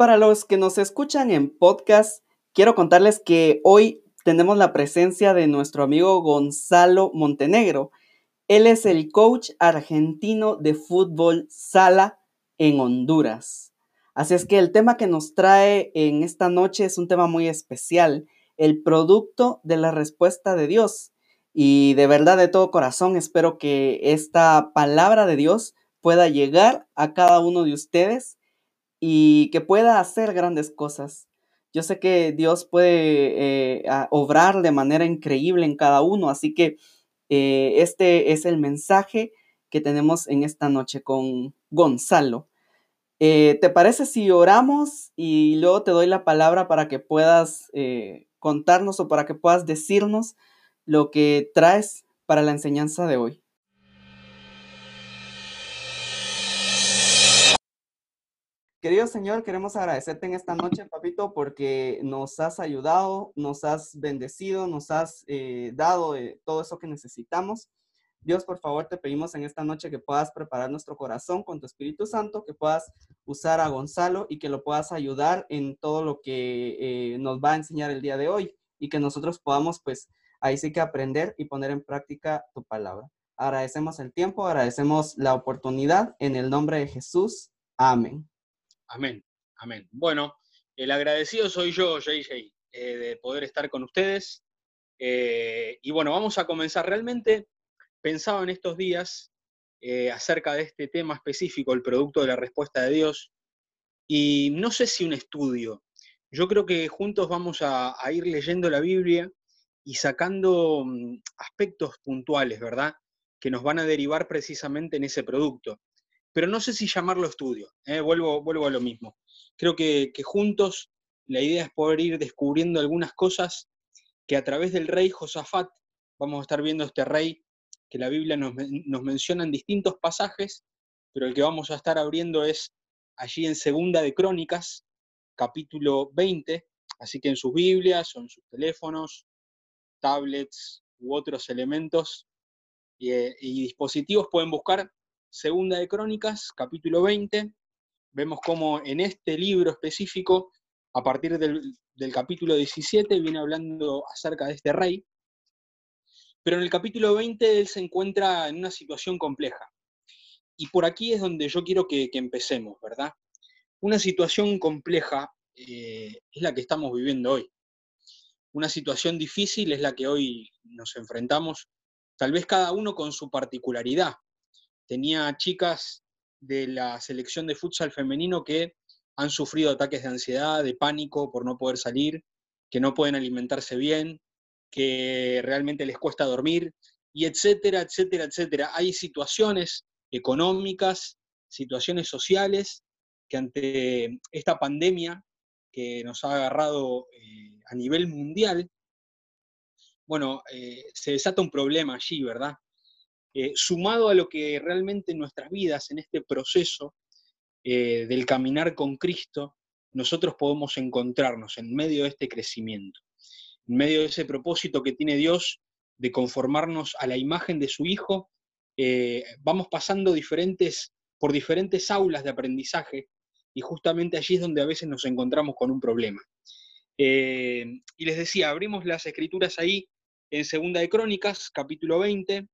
Para los que nos escuchan en podcast, quiero contarles que hoy tenemos la presencia de nuestro amigo Gonzalo Montenegro. Él es el coach argentino de fútbol sala en Honduras. Así es que el tema que nos trae en esta noche es un tema muy especial, el producto de la respuesta de Dios. Y de verdad, de todo corazón, espero que esta palabra de Dios pueda llegar a cada uno de ustedes y que pueda hacer grandes cosas. Yo sé que Dios puede eh, obrar de manera increíble en cada uno, así que eh, este es el mensaje que tenemos en esta noche con Gonzalo. Eh, ¿Te parece si oramos y luego te doy la palabra para que puedas contarnos o para que puedas decirnos lo que traes para la enseñanza de hoy? Querido Señor, queremos agradecerte en esta noche, papito, porque nos has ayudado, nos has bendecido, nos has eh, dado eh, todo eso que necesitamos. Dios, por favor, te pedimos en esta noche que puedas preparar nuestro corazón con tu Espíritu Santo, que puedas usar a Gonzalo y que lo puedas ayudar en todo lo que eh, nos va a enseñar el día de hoy y que nosotros podamos, pues, ahí sí que aprender y poner en práctica tu palabra. Agradecemos el tiempo, agradecemos la oportunidad en el nombre de Jesús. Amén. Amén, amén. Bueno, el agradecido soy yo, JJ, eh, de poder estar con ustedes. Eh, y bueno, vamos a comenzar. Realmente pensaba en estos días eh, acerca de este tema específico, el producto de la respuesta de Dios, y no sé si un estudio. Yo creo que juntos vamos a, a ir leyendo la Biblia y sacando mm, aspectos puntuales, ¿verdad? Que nos van a derivar precisamente en ese producto pero no sé si llamarlo estudio, ¿eh? vuelvo, vuelvo a lo mismo. Creo que, juntos la idea es poder ir descubriendo algunas cosas que a través del rey Josafat, vamos a estar viendo este rey que la Biblia nos, nos menciona en distintos pasajes, pero el que vamos a estar abriendo es allí en Segunda de Crónicas, capítulo 20, así que en sus Biblias o en sus teléfonos, tablets u otros elementos eh, y dispositivos pueden buscar Segunda de Crónicas, capítulo 20, vemos cómo en este libro específico, a partir del, capítulo 17, viene hablando acerca de este rey, pero en el capítulo 20 él se encuentra en una situación compleja. Y por aquí es donde yo quiero que, empecemos, ¿verdad? Una situación compleja eh, es la que estamos viviendo hoy. Una situación difícil es la que hoy nos enfrentamos, tal vez cada uno con su particularidad, tenía chicas de la selección de futsal femenino que han sufrido ataques de ansiedad, de pánico por no poder salir, que no pueden alimentarse bien, que realmente les cuesta dormir, y etcétera, etcétera, etcétera. Hay situaciones económicas, situaciones sociales que ante esta pandemia que nos ha agarrado eh, a nivel mundial, bueno, eh, se desata un problema allí, ¿verdad? Eh, sumado a lo que realmente en nuestras vidas, en este proceso eh, del caminar con Cristo, nosotros podemos encontrarnos en medio de este crecimiento, en medio de ese propósito que tiene Dios de conformarnos a la imagen de su Hijo, eh, vamos pasando diferentes, por diferentes aulas de aprendizaje y justamente allí es donde a veces nos encontramos con un problema. y les decía, abrimos las escrituras ahí en Segunda de Crónicas, capítulo 20,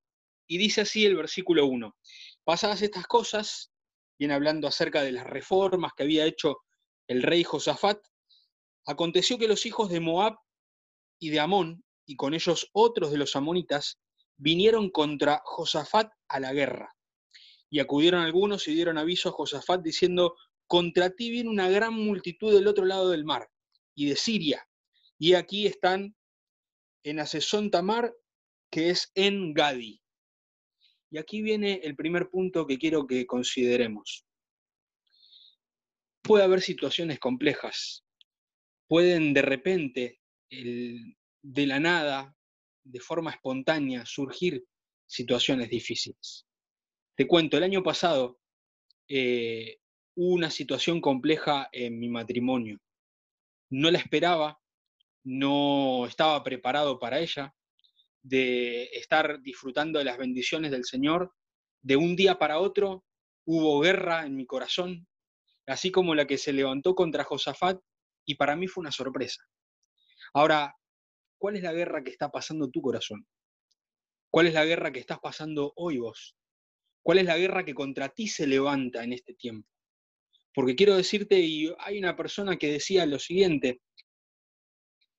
y dice así el versículo 1. Pasadas estas cosas, viene hablando acerca de las reformas que había hecho el rey Josafat, aconteció que los hijos de Moab y de Amón, y con ellos otros de los amonitas, vinieron contra Josafat a la guerra. Y acudieron algunos y dieron aviso a Josafat diciendo, contra ti viene una gran multitud del otro lado del mar y de Siria. Y aquí están en Asesón Tamar, que es en Gadi. Y aquí viene el primer punto que quiero que consideremos. Puede haber situaciones complejas. Pueden de repente, de la nada, de forma espontánea, surgir situaciones difíciles. Te cuento, el año pasado eh, hubo una situación compleja en mi matrimonio. No la esperaba, no estaba preparado para ella, de estar disfrutando de las bendiciones del Señor, de un día para otro hubo guerra en mi corazón, así como la que se levantó contra Josafat, y para mí fue una sorpresa. Ahora, ¿cuál es la guerra que está pasando tu corazón? ¿Cuál es la guerra que estás pasando hoy vos? ¿Cuál es la guerra que contra ti se levanta en este tiempo? Porque quiero decirte, y hay una persona que decía lo siguiente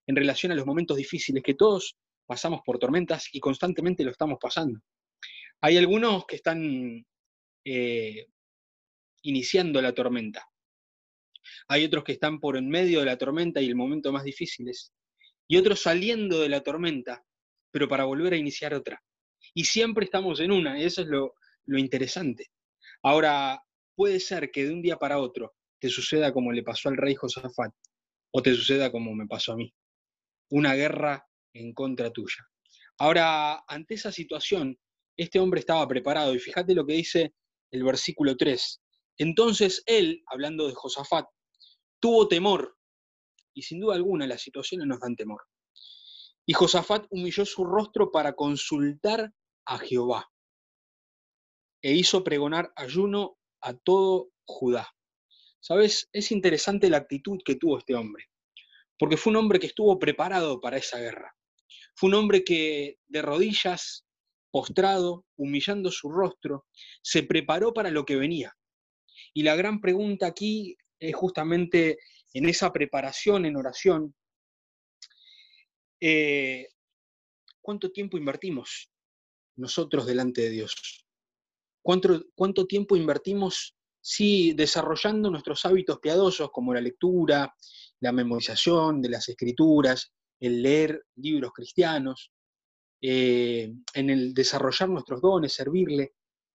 en relación a los momentos difíciles, que todos pasamos por tormentas y constantemente lo estamos pasando. Hay algunos que están eh, iniciando la tormenta. Hay otros que están por en medio de la tormenta y el momento más difíciles. Y otros saliendo de la tormenta, pero para volver a iniciar otra. Y siempre estamos en una, y eso es lo, lo interesante. Ahora, puede ser que de un día para otro te suceda como le pasó al rey Josafat, o te suceda como me pasó a mí. Una guerra en contra tuya. Ahora, ante esa situación, este hombre estaba preparado, y fíjate lo que dice el versículo 3. Entonces él, hablando de Josafat, tuvo temor, y sin duda alguna las situaciones nos dan temor. Y Josafat humilló su rostro para consultar a Jehová, e hizo pregonar ayuno a todo Judá. ¿Sabes? Es interesante la actitud que tuvo este hombre, porque fue un hombre que estuvo preparado para esa guerra. Fue un hombre que de rodillas, postrado, humillando su rostro, se preparó para lo que venía. Y la gran pregunta aquí es justamente en esa preparación en oración, eh, ¿cuánto tiempo invertimos nosotros delante de Dios? ¿Cuánto, tiempo invertimos sí, desarrollando nuestros hábitos piadosos como la lectura, la memorización de las escrituras, el leer libros cristianos, eh, en el desarrollar nuestros dones, servirle.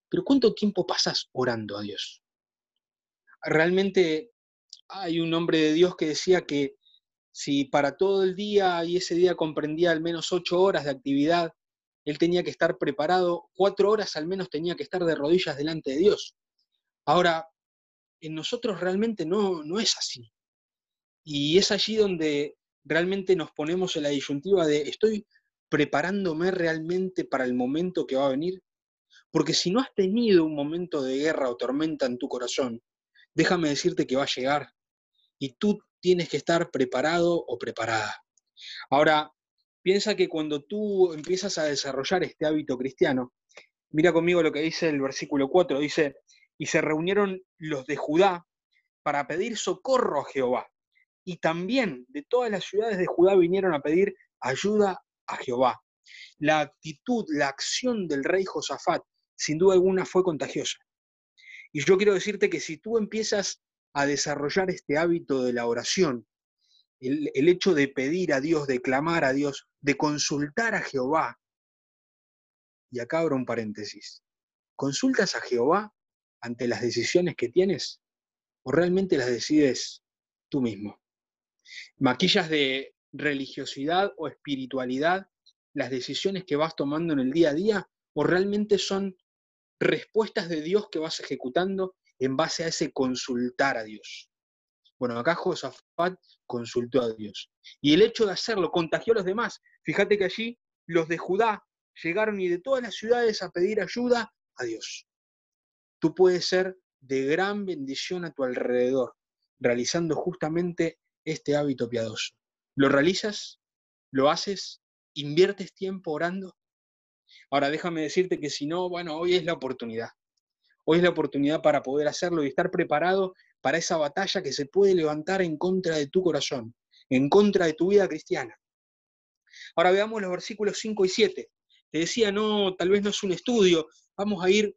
Pero ¿cuánto tiempo pasas orando a Dios? Realmente hay un hombre de Dios que decía que si para todo el día y ese día comprendía al menos ocho horas de actividad, él tenía que estar preparado, cuatro horas al menos tenía que estar de rodillas delante de Dios. Ahora, en nosotros realmente no, no es así. Y es allí donde realmente nos ponemos en la disyuntiva de estoy preparándome realmente para el momento que va a venir. Porque si no has tenido un momento de guerra o tormenta en tu corazón, déjame decirte que va a llegar y tú tienes que estar preparado o preparada. Ahora, piensa que cuando tú empiezas a desarrollar este hábito cristiano, mira conmigo lo que dice el versículo 4, dice, y se reunieron los de Judá para pedir socorro a Jehová y también de todas las ciudades de Judá vinieron a pedir ayuda a Jehová. La actitud, la acción del rey Josafat, sin duda alguna, fue contagiosa. Y yo quiero decirte que si tú empiezas a desarrollar este hábito de la oración, el, hecho de pedir a Dios, de clamar a Dios, de consultar a Jehová, y acá abro un paréntesis, ¿consultas a Jehová ante las decisiones que tienes o realmente las decides tú mismo? Maquillas de religiosidad o espiritualidad las decisiones que vas tomando en el día a día o realmente son respuestas de Dios que vas ejecutando en base a ese consultar a Dios. Bueno, acá Josafat consultó a Dios. Y el hecho de hacerlo contagió a los demás. Fíjate que allí los de Judá llegaron y de todas las ciudades a pedir ayuda a Dios. Tú puedes ser de gran bendición a tu alrededor, realizando justamente este hábito piadoso? ¿Lo realizas? ¿Lo haces? ¿Inviertes tiempo orando? Ahora déjame decirte que si no, bueno, hoy es la oportunidad. Hoy es la oportunidad para poder hacerlo y estar preparado para esa batalla que se puede levantar en contra de tu corazón, en contra de tu vida cristiana. Ahora veamos los versículos 5 y 7. Te decía, no, tal vez no es un estudio, vamos a ir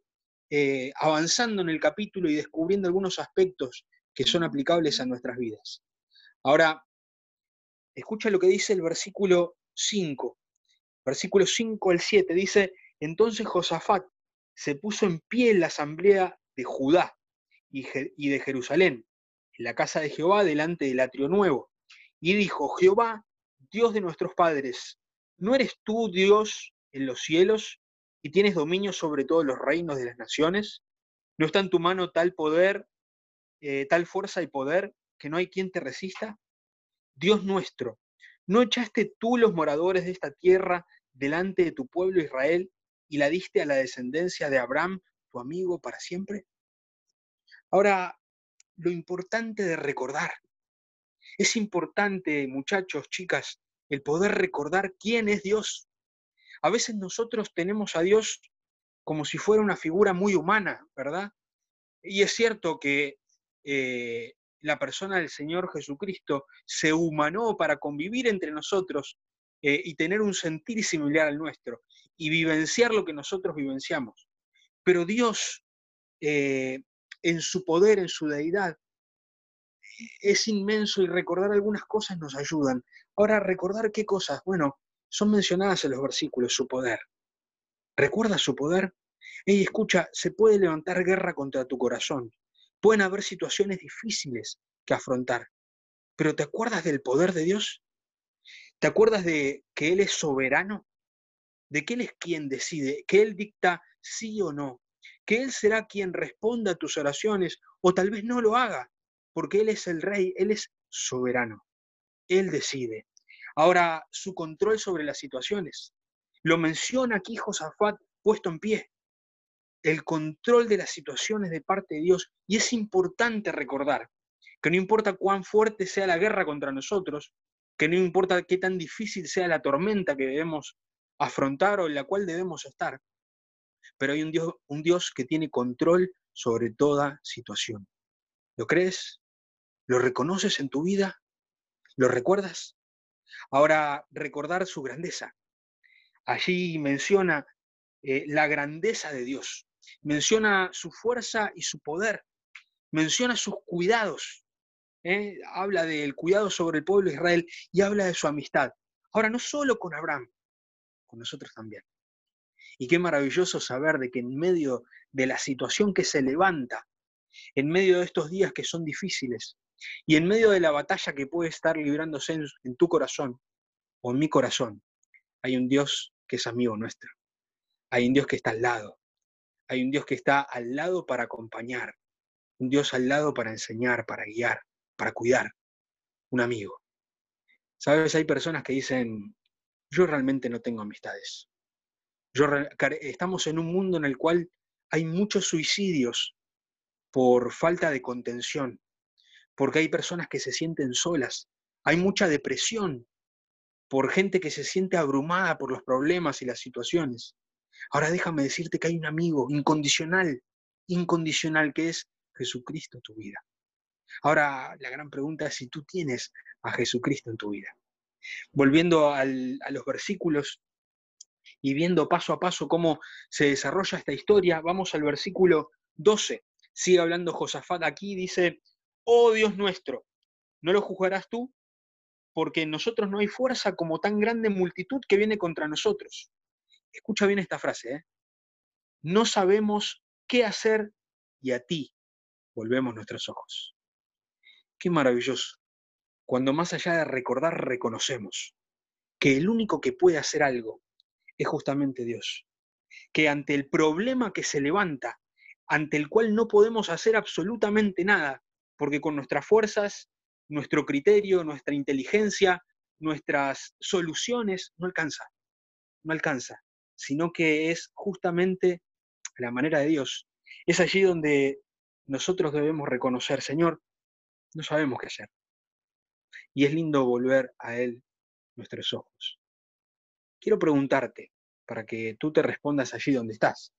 eh, avanzando en el capítulo y descubriendo algunos aspectos que son aplicables a nuestras vidas. Ahora, escucha lo que dice el versículo 5. Versículo 5 al 7 dice, entonces Josafat se puso en pie en la asamblea de Judá y de Jerusalén, en la casa de Jehová, delante del atrio nuevo, y dijo, Jehová, Dios de nuestros padres, ¿no eres tú Dios en los cielos y tienes dominio sobre todos los reinos de las naciones? ¿No está en tu mano tal poder, eh, tal fuerza y poder que no hay quien te resista? Dios nuestro, ¿no echaste tú los moradores de esta tierra delante de tu pueblo Israel y la diste a la descendencia de Abraham, tu amigo, para siempre? Ahora, lo importante de recordar. Es importante, muchachos, chicas, el poder recordar quién es Dios. A veces nosotros tenemos a Dios como si fuera una figura muy humana, ¿verdad? Y es cierto que eh, la persona del Señor Jesucristo se humanó para convivir entre nosotros eh, y tener un sentir similar al nuestro y vivenciar lo que nosotros vivenciamos. Pero Dios, eh, en su poder, en su deidad, es inmenso y recordar algunas cosas nos ayudan. Ahora, recordar qué cosas, bueno, son mencionadas en los versículos, su poder. ¿Recuerda su poder? Ey, escucha, se puede levantar guerra contra tu corazón. Pueden haber situaciones difíciles que afrontar. Pero ¿te acuerdas del poder de Dios? ¿Te acuerdas de que Él es soberano? ¿De que Él es quien decide? ¿Que Él dicta sí o no? ¿Que Él será quien responda a tus oraciones o tal vez no lo haga? Porque Él es el rey, Él es soberano. Él decide. Ahora, su control sobre las situaciones. Lo menciona aquí Josafat puesto en pie. El control de las situaciones de parte de Dios. Y es importante recordar que no importa cuán fuerte sea la guerra contra nosotros, que no importa qué tan difícil sea la tormenta que debemos afrontar o en la cual debemos estar, pero hay un Dios, un Dios que tiene control sobre toda situación. ¿Lo crees? ¿Lo reconoces en tu vida? ¿Lo recuerdas? Ahora, recordar su grandeza. Allí menciona eh, la grandeza de Dios, menciona su fuerza y su poder, menciona sus cuidados, ¿eh? habla del cuidado sobre el pueblo de Israel y habla de su amistad. Ahora, no solo con Abraham, con nosotros también. Y qué maravilloso saber de que en medio de la situación que se levanta, en medio de estos días que son difíciles, y en medio de la batalla que puede estar librándose en, en tu corazón o en mi corazón, hay un Dios que es amigo nuestro. Hay un Dios que está al lado. Hay un Dios que está al lado para acompañar. Un Dios al lado para enseñar, para guiar para cuidar, un amigo. Sabes, hay personas que dicen, yo realmente no tengo amistades. Yo estamos en un mundo en el cual hay muchos suicidios por falta de contención, porque hay personas que se sienten solas, hay mucha depresión por gente que se siente abrumada por los problemas y las situaciones. Ahora déjame decirte que hay un amigo incondicional, incondicional, que es Jesucristo tu vida. Ahora, la gran pregunta es si tú tienes a Jesucristo en tu vida. Volviendo a los versículos y viendo paso a paso cómo se desarrolla esta historia, vamos al versículo 12. Sigue hablando Josafat aquí, dice, oh Dios nuestro, ¿no lo juzgarás tú? Porque en nosotros no hay fuerza como tan grande multitud que viene contra nosotros. Escucha bien esta frase, ¿eh? No sabemos qué hacer y a ti volvemos nuestros ojos. Qué maravilloso. Cuando más allá de recordar reconocemos que el único que puede hacer algo es justamente Dios. Que ante el problema que se levanta, ante el cual no podemos hacer absolutamente nada, porque con nuestras fuerzas, nuestro criterio, nuestra inteligencia, nuestras soluciones, no alcanza, no alcanza, sino que es justamente la manera de Dios. Es allí donde nosotros debemos reconocer, Señor, no sabemos qué hacer. Y es lindo volver a Él nuestros ojos. Quiero preguntarte, para que tú te respondas allí donde estás.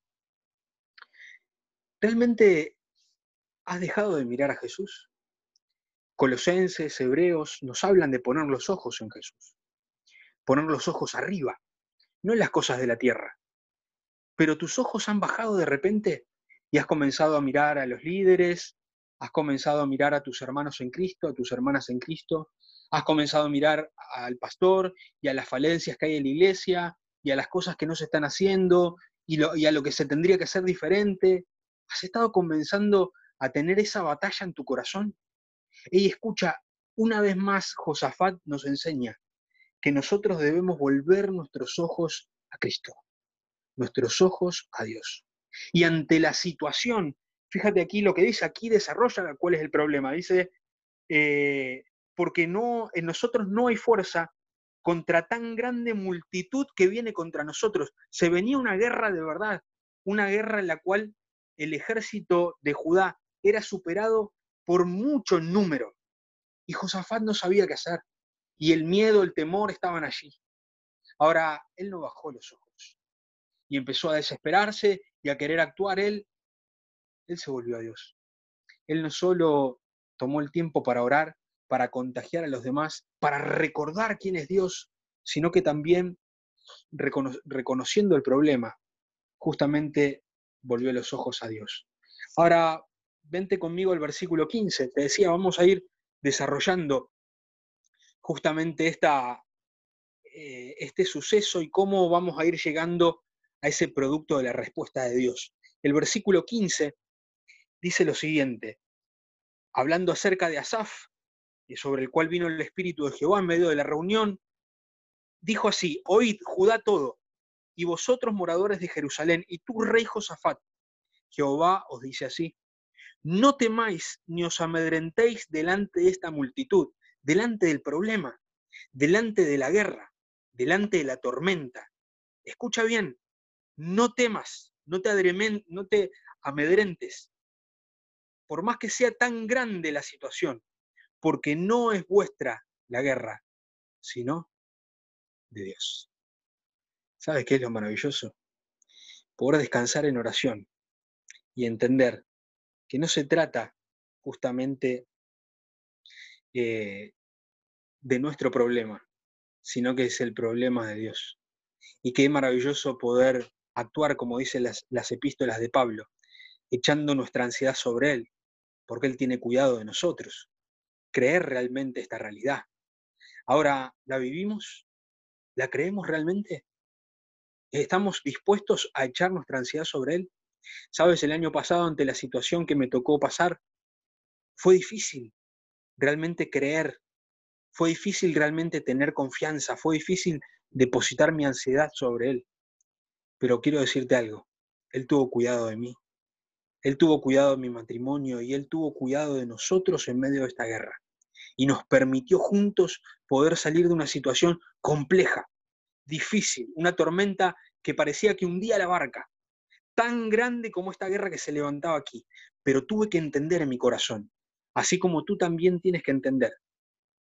¿Realmente has dejado de mirar a Jesús? Colosenses, hebreos, nos hablan de poner los ojos en Jesús. Poner los ojos arriba, no en las cosas de la tierra. Pero tus ojos han bajado de repente y has comenzado a mirar a los líderes, has comenzado a mirar a tus hermanos en Cristo, a tus hermanas en Cristo, has comenzado a mirar al pastor y a las falencias que hay en la iglesia y a las cosas que no se están haciendo y, a lo que se tendría que hacer diferente. ¿Has estado comenzando a tener esa batalla en tu corazón? Y escucha, una vez más Josafat nos enseña que nosotros debemos volver nuestros ojos a Cristo, nuestros ojos a Dios. Y ante la situación fíjate aquí lo que dice, aquí desarrolla cuál es el problema. Dice, eh, porque no, en nosotros no hay fuerza contra tan grande multitud que viene contra nosotros. Se venía una guerra de verdad, una guerra en la cual el ejército de Judá era superado por mucho número. Y Josafat no sabía qué hacer. Y el miedo, el temor estaban allí. Ahora, él no bajó los ojos y empezó a desesperarse y a querer actuar. Él, él se volvió a Dios. Él no solo tomó el tiempo para orar, para contagiar a los demás, para recordar quién es Dios, sino que también reconociendo el problema, justamente volvió los ojos a Dios. Ahora, vente conmigo al versículo 15. Te decía, vamos a ir desarrollando justamente eh, este suceso y cómo vamos a ir llegando a ese producto de la respuesta de Dios. El versículo 15 dice lo siguiente, hablando acerca de Asaf, sobre el cual vino el Espíritu de Jehová en medio de la reunión, dijo así, oíd Judá todo, y vosotros moradores de Jerusalén, y tú rey Josafat, Jehová os dice así, no temáis ni os amedrentéis delante de esta multitud, delante del problema, delante de la guerra, delante de la tormenta. Escucha bien, no temas, no te, no te amedrentes, por más que sea tan grande la situación, porque no es vuestra la guerra, sino de Dios. ¿Sabes qué es lo maravilloso? Poder descansar en oración y entender que no se trata justamente eh, de nuestro problema, sino que es el problema de Dios. Y qué maravilloso poder actuar, como dicen las, las epístolas de Pablo, echando nuestra ansiedad sobre Él, porque Él tiene cuidado de nosotros. Creer realmente esta realidad. Ahora, ¿la vivimos? ¿La creemos realmente? ¿Estamos dispuestos a echar nuestra ansiedad sobre Él? Sabes, el año pasado, ante la situación que me tocó pasar, fue difícil realmente creer, fue difícil realmente tener confianza, fue difícil depositar mi ansiedad sobre Él. Pero quiero decirte algo, Él tuvo cuidado de mí, Él tuvo cuidado de mi matrimonio y Él tuvo cuidado de nosotros en medio de esta guerra. Y nos permitió juntos poder salir de una situación compleja, difícil, una tormenta que parecía que hundía la barca, tan grande como esta guerra que se levantaba aquí, pero tuve que entender en mi corazón, así como tú también tienes que entender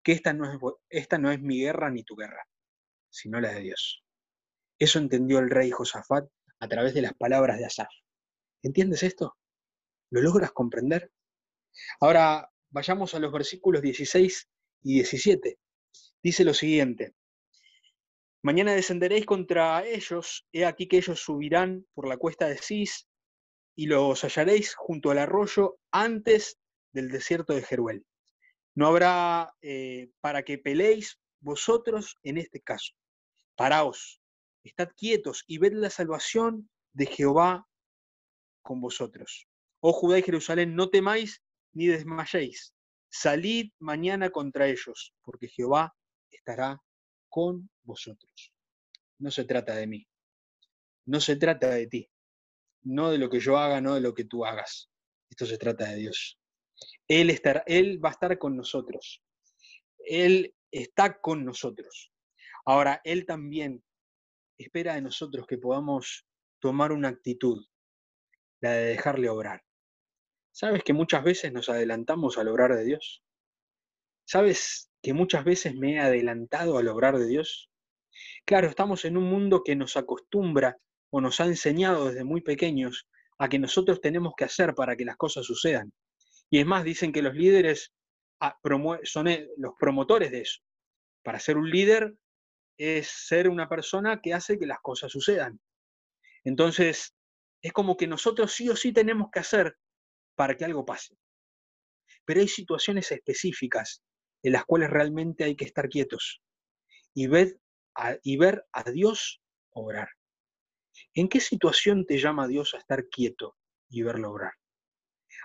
que esta no es, esta no es mi guerra ni tu guerra, sino la de Dios. Eso entendió el rey Josafat a través de las palabras de Asaf. ¿Entiendes esto? ¿Lo logras comprender? Ahora vayamos a los versículos 16 y 17. Dice lo siguiente, Mañana descenderéis contra ellos, he aquí que ellos subirán por la cuesta de Cis, y los hallaréis junto al arroyo antes del desierto de Jeruel. No habrá eh, para que peleéis vosotros en este caso. Paraos, estad quietos y ved la salvación de Jehová con vosotros. Oh Judá y Jerusalén, no temáis ni desmayéis. Salid mañana contra ellos, porque Jehová estará con vosotros. No se trata de mí. No se trata de ti. No de lo que yo haga, no de lo que tú hagas. Esto se trata de Dios. Él, va a estar con nosotros. Él está con nosotros. Ahora, Él también espera de nosotros que podamos tomar una actitud, la de dejarle obrar. ¿Sabes que muchas veces nos adelantamos al obrar de Dios? ¿Sabes que muchas veces me he adelantado al obrar de Dios? Claro, estamos en un mundo que nos acostumbra o nos ha enseñado desde muy pequeños a que nosotros tenemos que hacer para que las cosas sucedan. Y es más, dicen que los líderes ah, son eh, los promotores de eso. Para ser un líder es ser una persona que hace que las cosas sucedan. Entonces, es como que nosotros sí o sí tenemos que hacer para que algo pase. Pero hay situaciones específicas en las cuales realmente hay que estar quietos y ver a, y ver a Dios obrar. ¿En qué situación te llama Dios a estar quieto y verlo obrar?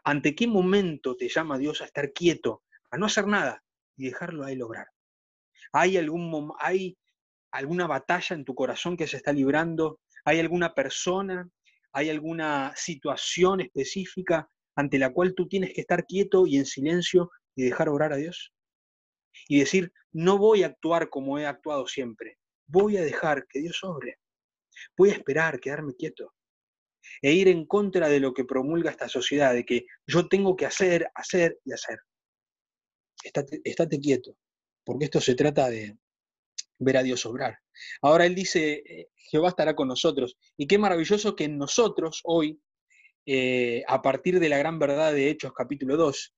¿Ante qué momento te llama Dios a estar quieto, a no hacer nada y dejarlo a Él obrar? ¿Hay, algún, ¿Hay alguna batalla en tu corazón que se está librando? ¿Hay alguna persona? ¿Hay alguna situación específica ante la cual tú tienes que estar quieto y en silencio y dejar obrar a Dios? y decir, no voy a actuar como he actuado siempre, voy a dejar que Dios obre, voy a esperar, quedarme quieto. E ir en contra de lo que promulga esta sociedad, de que yo tengo que hacer, hacer y hacer. Estate, quieto, porque esto se trata de ver a Dios obrar. Ahora Él dice, eh, Jehová estará con nosotros. Y qué maravilloso que en nosotros hoy, eh, a partir de la gran verdad de Hechos capítulo 2,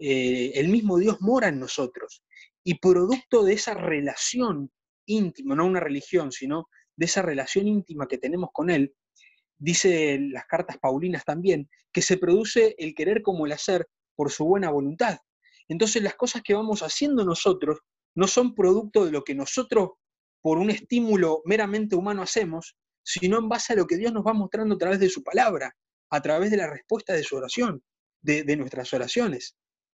eh, el mismo Dios mora en nosotros. Y producto de esa relación íntima, no una religión, sino de esa relación íntima que tenemos con Él, dice las cartas paulinas también, que se produce el querer como el hacer por su buena voluntad. Entonces las cosas que vamos haciendo nosotros no son producto de lo que nosotros por un estímulo meramente humano hacemos, sino en base a lo que Dios nos va mostrando a través de su palabra, a través de la respuesta de su oración, de, de nuestras oraciones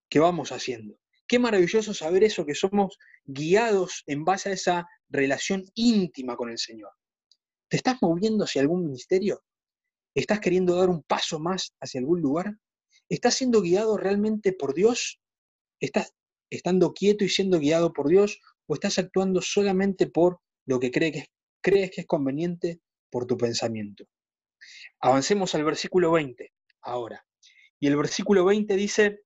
que vamos haciendo. Qué maravilloso saber eso, que somos guiados en base a esa relación íntima con el Señor. ¿Te estás moviendo hacia algún ministerio? ¿Estás queriendo dar un paso más hacia algún lugar? ¿Estás siendo guiado realmente por Dios? ¿Estás estando quieto y siendo guiado por Dios? ¿O estás actuando solamente por lo que, que crees que es conveniente por tu pensamiento? Avancemos al versículo 20 ahora. Y el versículo 20 dice,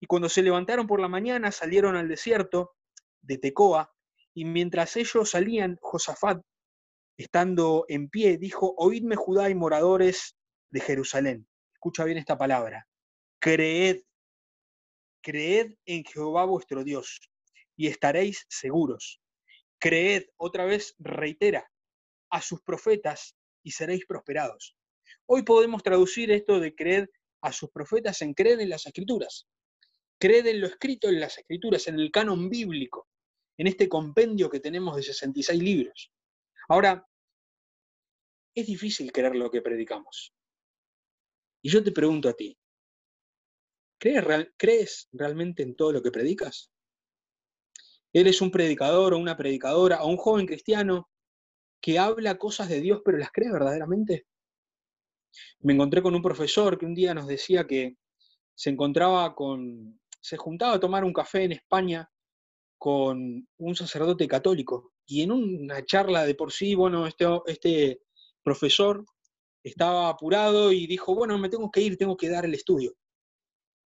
y cuando se levantaron por la mañana salieron al desierto de Tecoa, y mientras ellos salían, Josafat, estando en pie, dijo, oídme Judá y moradores de Jerusalén. Escucha bien esta palabra. Creed, creed en Jehová vuestro Dios, y estaréis seguros. Creed, otra vez reitera, a sus profetas, y seréis prosperados. Hoy podemos traducir esto de creed a sus profetas en creed en las escrituras. Creed en lo escrito en las escrituras, en el canon bíblico, en este compendio que tenemos de 66 libros. Ahora, es difícil creer lo que predicamos. Y yo te pregunto a ti, ¿crees, realmente en todo lo que predicas? ¿Eres un predicador o una predicadora o un joven cristiano que habla cosas de Dios pero las cree verdaderamente? Me encontré con un profesor que un día nos decía que se encontraba con, se juntaba a tomar un café en España con un sacerdote católico y en una charla de por sí, bueno, este, este profesor estaba apurado y dijo, bueno, me tengo que ir, tengo que dar el estudio.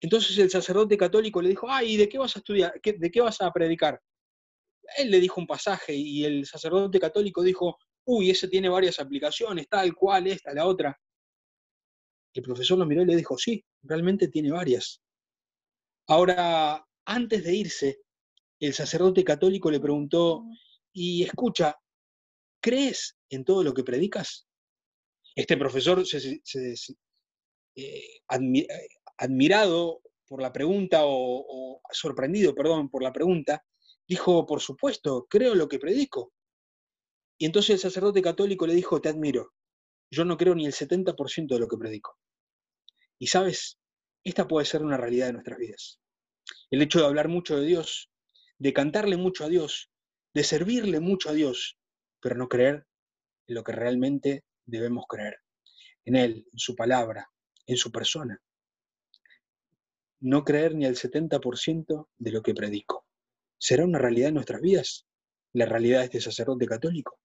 Entonces el sacerdote católico le dijo, ay, ¿de qué vas a estudiar? ¿De qué vas a predicar? Él le dijo un pasaje y el sacerdote católico dijo, uy, ese tiene varias aplicaciones, tal cual, esta, la otra. El profesor lo miró y le dijo, sí, realmente tiene varias. Ahora, antes de irse, el sacerdote católico le preguntó, y escucha, ¿crees en todo lo que predicas? Este profesor, se, eh, admirado por la pregunta, o, o, sorprendido, perdón, por la pregunta, dijo, por supuesto, creo lo que predico. Y entonces el sacerdote católico le dijo, te admiro, yo no creo ni el 70% de lo que predico. Y sabes, esta puede ser una realidad de nuestras vidas. El hecho de hablar mucho de Dios, de cantarle mucho a Dios, de servirle mucho a Dios, pero no creer en lo que realmente debemos creer, en Él, en su palabra, en su persona. No creer ni al 70% de lo que predico. ¿Será una realidad en nuestras vidas? La realidad de este sacerdote católico.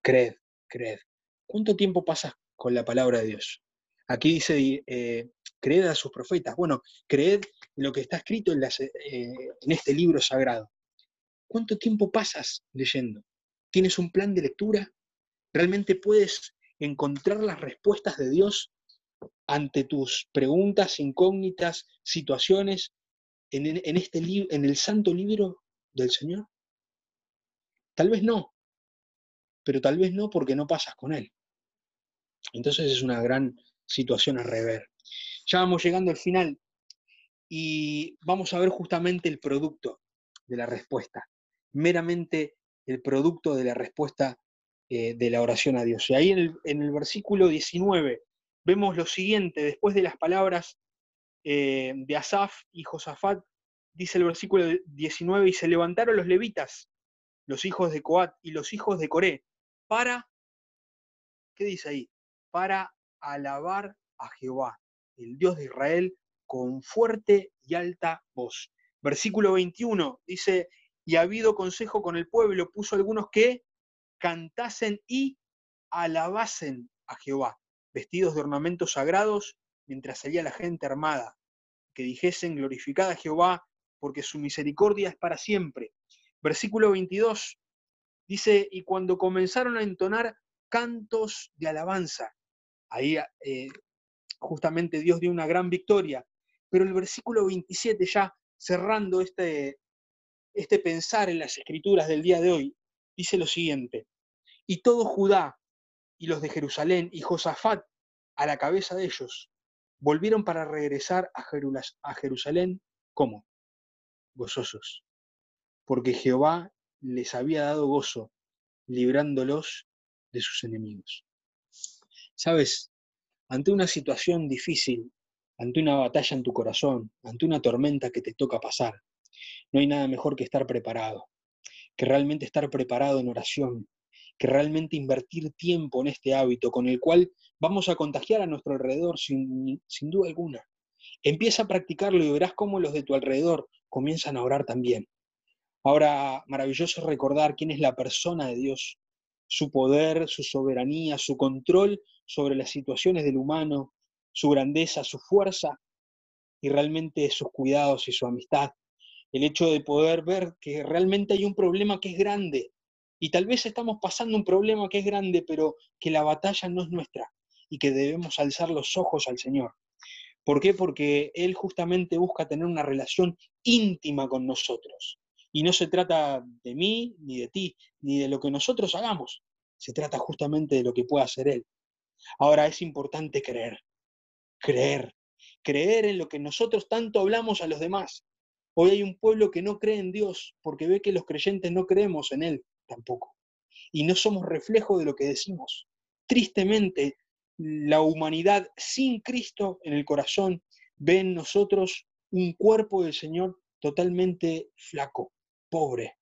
Creed, creed. ¿Cuánto tiempo pasas con la palabra de Dios? Aquí dice, eh, creed a sus profetas. Bueno, creed en lo que está escrito en, eh, en este libro sagrado. ¿Cuánto tiempo pasas leyendo? ¿Tienes un plan de lectura? ¿Realmente puedes encontrar las respuestas de Dios ante tus preguntas, incógnitas, situaciones en, en, este en el santo libro del Señor? Tal vez no, pero tal vez no porque no pasas con Él. Entonces es una gran situación a rever. Ya vamos llegando al final y vamos a ver justamente el producto de la respuesta, meramente el producto de la respuesta eh, de la oración a Dios. Y ahí en el, versículo 19 vemos lo siguiente, después de las palabras eh, de Asaf y Josafat, dice el versículo 19, y se levantaron los levitas, los hijos de Coat y los hijos de Coré, para, ¿qué dice ahí? Para alabar a Jehová, el Dios de Israel, con fuerte y alta voz. Versículo 21 dice, y ha habido consejo con el pueblo, puso algunos que cantasen y alabasen a Jehová. vestidos de ornamentos sagrados, mientras salía la gente armada, que dijesen, glorificada Jehová, porque su misericordia es para siempre. Versículo 22 dice, y cuando comenzaron a entonar cantos de alabanza, ahí eh, justamente Dios dio una gran victoria, pero el versículo 27 ya cerrando este, este pensar en las escrituras del día de hoy, dice lo siguiente, y todo Judá y los de Jerusalén y Josafat a la cabeza de ellos, volvieron para regresar a Jerusalén, ¿cómo? Gozosos, porque Jehová les había dado gozo, librándolos de sus enemigos. Sabes, ante una situación difícil, ante una batalla en tu corazón, ante una tormenta que te toca pasar, no hay nada mejor que estar preparado, que realmente estar preparado en oración, que realmente invertir tiempo en este hábito con el cual vamos a contagiar a nuestro alrededor sin, sin duda alguna. Empieza a practicarlo y verás cómo los de tu alrededor comienzan a orar también. Ahora, maravilloso recordar quién es la persona de Dios, su poder, su soberanía, su control sobre las situaciones del humano, su grandeza, su fuerza y realmente sus cuidados y su amistad. El hecho de poder ver que realmente hay un problema que es grande y tal vez estamos pasando un problema que es grande, pero que la batalla no es nuestra y que debemos alzar los ojos al Señor. ¿Por qué? Porque Él justamente busca tener una relación íntima con nosotros. Y no se trata de mí, ni de ti, ni de lo que nosotros hagamos. Se trata justamente de lo que pueda hacer Él. Ahora es importante creer, creer, creer en lo que nosotros tanto hablamos a los demás. Hoy hay un pueblo que no cree en Dios porque ve que los creyentes no creemos en Él tampoco. Y no somos reflejo de lo que decimos. Tristemente, la humanidad sin Cristo en el corazón ve en nosotros un cuerpo del Señor totalmente flaco, pobre,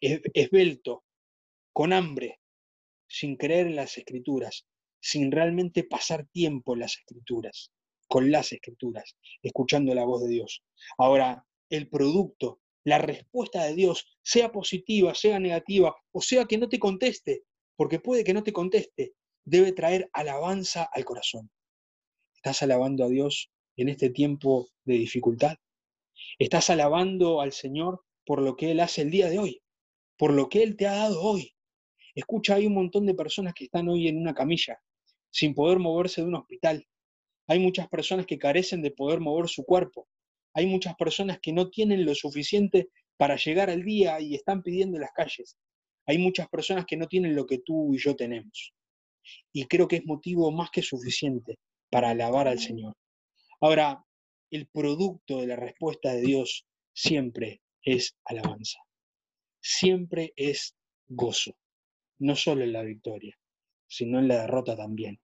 esbelto, con hambre, sin creer en las escrituras, sin realmente pasar tiempo en las escrituras, con las escrituras, escuchando la voz de Dios. Ahora, el producto, la respuesta de Dios, sea positiva, sea negativa, o sea que no te conteste, porque puede que no te conteste, debe traer alabanza al corazón. ¿Estás alabando a Dios en este tiempo de dificultad? ¿Estás alabando al Señor por lo que Él hace el día de hoy? Por lo que Él te ha dado hoy. Escucha, hay un montón de personas que están hoy en una camilla, sin poder moverse de un hospital. Hay muchas personas que carecen de poder mover su cuerpo. Hay muchas personas que no tienen lo suficiente para llegar al día y están pidiendo en las calles. Hay muchas personas que no tienen lo que tú y yo tenemos y creo que es motivo más que suficiente para alabar al Señor. Ahora, el producto de la respuesta de Dios siempre es alabanza, siempre es gozo, no solo en la victoria, sino en la derrota también.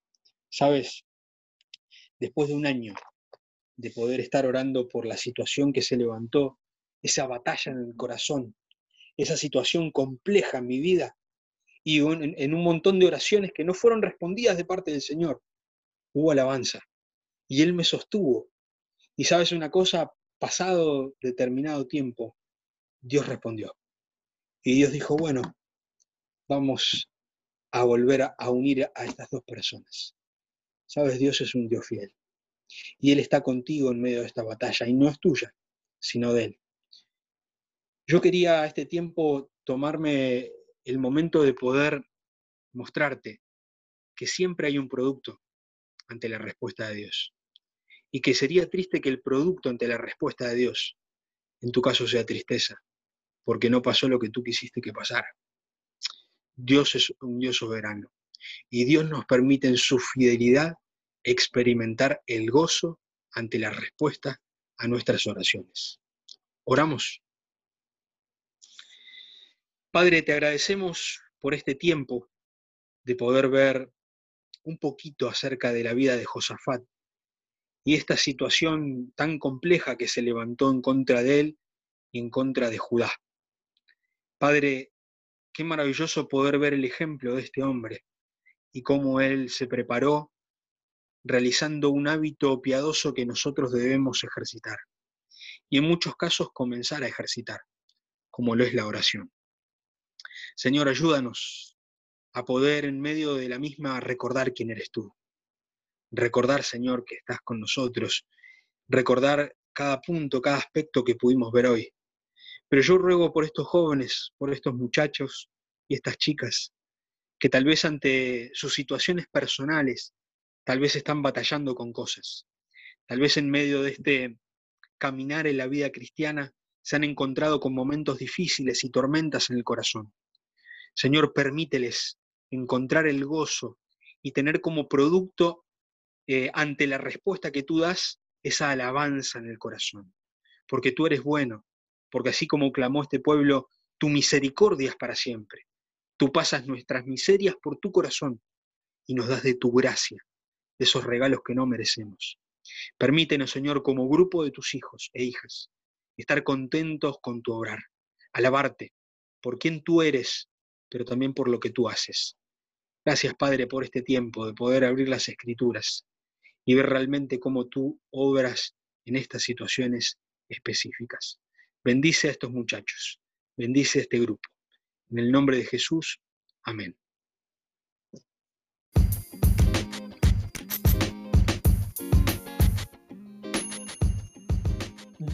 Sabes, después de un año de poder estar orando por la situación que se levantó, esa batalla en el corazón, esa situación compleja en mi vida, y en, un montón de oraciones que no fueron respondidas de parte del Señor, hubo alabanza. Y Él me sostuvo. Y sabes una cosa, pasado determinado tiempo, Dios respondió. Y Dios dijo, bueno, vamos a volver a, unir a estas dos personas. Sabes, Dios es un Dios fiel. Y Él está contigo en medio de esta batalla, y no es tuya, sino de Él. Yo quería a este tiempo tomarme el momento de poder mostrarte que siempre hay un producto ante la respuesta de Dios. Y que sería triste que el producto ante la respuesta de Dios, en tu caso, sea tristeza, porque no pasó lo que tú quisiste que pasara. Dios es un Dios soberano. Y Dios nos permite en su fidelidad experimentar el gozo ante la respuesta a nuestras oraciones. Oramos. Padre, te agradecemos por este tiempo de poder ver un poquito acerca de la vida de Josafat y esta situación tan compleja que se levantó en contra de él y en contra de Judá. Padre, qué maravilloso poder ver el ejemplo de este hombre y cómo él se preparó realizando un hábito piadoso que nosotros debemos ejercitar y en muchos casos comenzar a ejercitar, como lo es la oración. Señor, ayúdanos a poder en medio de la misma recordar quién eres tú. recordar, Señor, que estás con nosotros, recordar cada punto, cada aspecto que pudimos ver hoy. Pero yo ruego por estos jóvenes, por estos muchachos y estas chicas, que tal vez ante sus situaciones personales, tal vez están batallando con cosas. Tal vez en medio de este caminar en la vida cristiana se han encontrado con momentos difíciles y tormentas en el corazón. Señor, permíteles encontrar el gozo y tener como producto eh, ante la respuesta que tú das esa alabanza en el corazón. Porque tú eres bueno, porque así como clamó este pueblo, tu misericordia es para siempre. Tú pasas nuestras miserias por tu corazón y nos das de tu gracia, de esos regalos que no merecemos. Permítenos, Señor, como grupo de tus hijos e hijas, estar contentos con tu obrar, alabarte por quien tú eres, pero también por lo que tú haces. Gracias, Padre, por este tiempo de poder abrir las escrituras y ver realmente cómo tú obras en estas situaciones específicas. Bendice a estos muchachos, bendice a este grupo. En el nombre de Jesús, amén.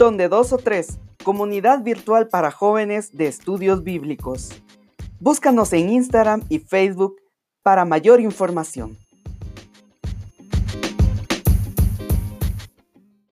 Donde dos o tres, comunidad virtual para jóvenes de estudios bíblicos. Búscanos en Instagram y Facebook para mayor información.